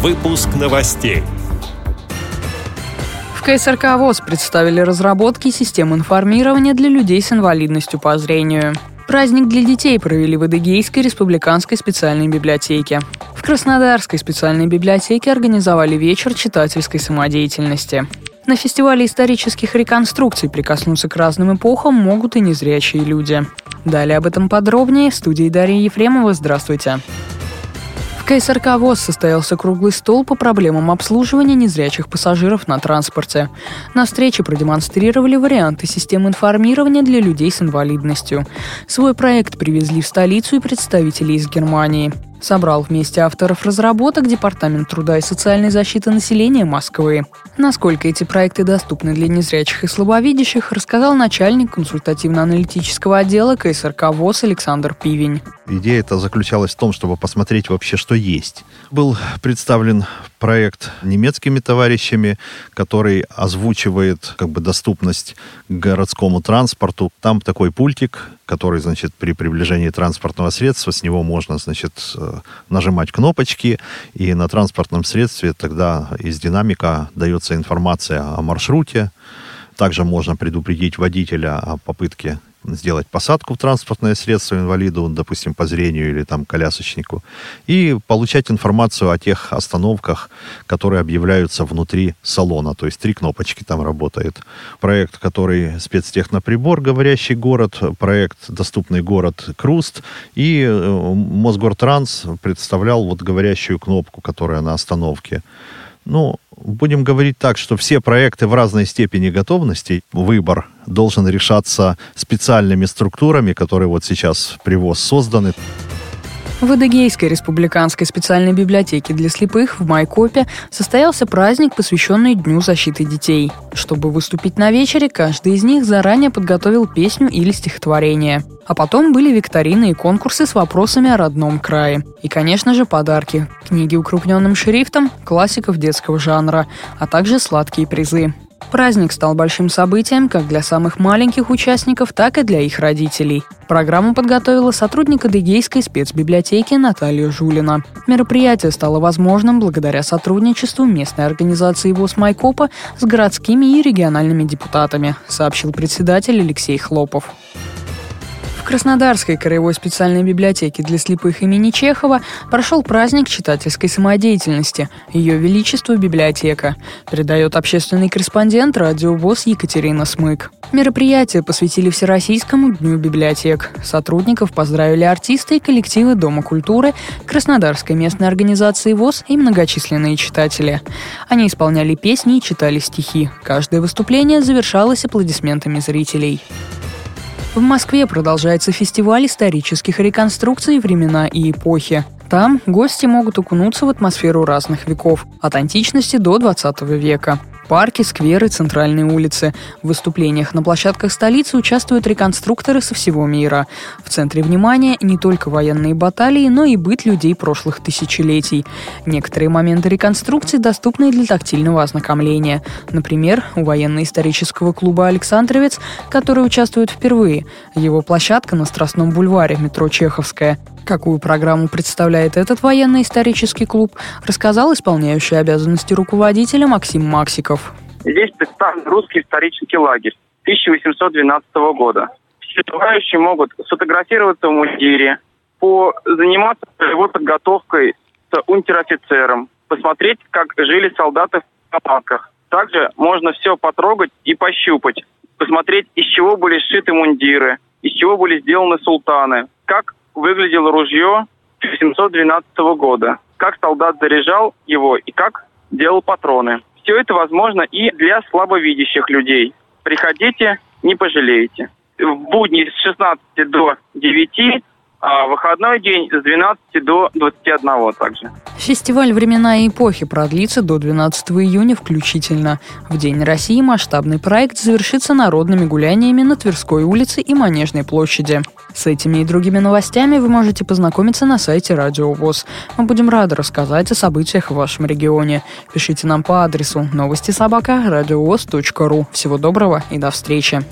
Выпуск новостей. В КСРК ВОЗ представили разработки систем информирования для людей с инвалидностью по зрению. Праздник для детей провели в Адыгейской республиканской специальной библиотеке. В Краснодарской специальной библиотеке организовали вечер читательской самодеятельности. На фестивале исторических реконструкций прикоснуться к разным эпохам могут и незрячие люди. Далее об этом подробнее в студии Дарья Ефремова. Здравствуйте. КСРК ВОЗ состоялся круглый стол по проблемам обслуживания незрячих пассажиров на транспорте. На встрече продемонстрировали варианты систем информирования для людей с инвалидностью. Свой проект привезли в столицу и представители из Германии. Собрал вместе авторов разработок Департамент труда и социальной защиты населения Москвы. Насколько эти проекты доступны для незрячих и слабовидящих, рассказал начальник консультативно-аналитического отдела КСРК ВОЗ Александр Пивень. Идея это заключалась в том, чтобы посмотреть вообще, что есть. Был представлен проект немецкими товарищами, который озвучивает как бы доступность к городскому транспорту. Там такой пультик, который, значит, при приближении транспортного средства, с него можно, значит, э, нажимать кнопочки, и на транспортном средстве тогда из динамика дается информация о маршруте. Также можно предупредить водителя о попытке сделать посадку в транспортное средство инвалиду, допустим, по зрению или там колясочнику, и получать информацию о тех остановках, которые объявляются внутри салона, то есть три кнопочки там работает. Проект, который спецтехноприбор, говорящий город, проект доступный город Круст, и э, Мосгортранс представлял вот говорящую кнопку, которая на остановке. Ну, будем говорить так, что все проекты в разной степени готовности, выбор должен решаться специальными структурами, которые вот сейчас при ВОЗ созданы. В Адыгейской республиканской специальной библиотеке для слепых в Майкопе состоялся праздник, посвященный Дню защиты детей. Чтобы выступить на вечере, каждый из них заранее подготовил песню или стихотворение. А потом были викторины и конкурсы с вопросами о родном крае. И, конечно же, подарки. Книги укрупненным шрифтом, классиков детского жанра, а также сладкие призы. Праздник стал большим событием как для самых маленьких участников, так и для их родителей. Программу подготовила сотрудник Адыгейской спецбиблиотеки Наталья Жулина. Мероприятие стало возможным благодаря сотрудничеству местной организации ВОЗ Майкопа с городскими и региональными депутатами, сообщил председатель Алексей Хлопов. Краснодарской краевой специальной библиотеке для слепых имени Чехова прошел праздник читательской самодеятельности «Ее Величество библиотека», передает общественный корреспондент радио ВОЗ Екатерина Смык. Мероприятие посвятили Всероссийскому дню библиотек. Сотрудников поздравили артисты и коллективы Дома культуры, Краснодарской местной организации ВОЗ и многочисленные читатели. Они исполняли песни и читали стихи. Каждое выступление завершалось аплодисментами зрителей. В Москве продолжается фестиваль исторических реконструкций времена и эпохи. Там гости могут окунуться в атмосферу разных веков, от античности до 20 века. Парки, скверы, центральные улицы. В выступлениях на площадках столицы участвуют реконструкторы со всего мира. В центре внимания не только военные баталии, но и быт людей прошлых тысячелетий. Некоторые моменты реконструкции доступны для тактильного ознакомления. Например, у военно-исторического клуба «Александровец», который участвует впервые. Его площадка на Страстном бульваре, метро Чеховская. Какую программу представляет этот военно-исторический клуб, рассказал исполняющий обязанности руководителя Максим Максиков. Здесь представлен русский исторический лагерь 1812 года. Все желающие могут сфотографироваться в мундире, заниматься боевой подготовкой с унтер-офицером, посмотреть, как жили солдаты в палатках. Также можно все потрогать и пощупать, посмотреть, из чего были сшиты мундиры, из чего были сделаны султаны, как выглядело ружье 712 года, как солдат заряжал его и как делал патроны. Все это возможно и для слабовидящих людей. Приходите, не пожалеете. В будни с 16 до 9 а выходной день с 12 до 21 также. Фестиваль «Времена и эпохи» продлится до 12 июня включительно. В День России масштабный проект завершится народными гуляниями на Тверской улице и Манежной площади. С этими и другими новостями вы можете познакомиться на сайте Радио ВОЗ. Мы будем рады рассказать о событиях в вашем регионе. Пишите нам по адресу новости собака ру. Всего доброго и до встречи.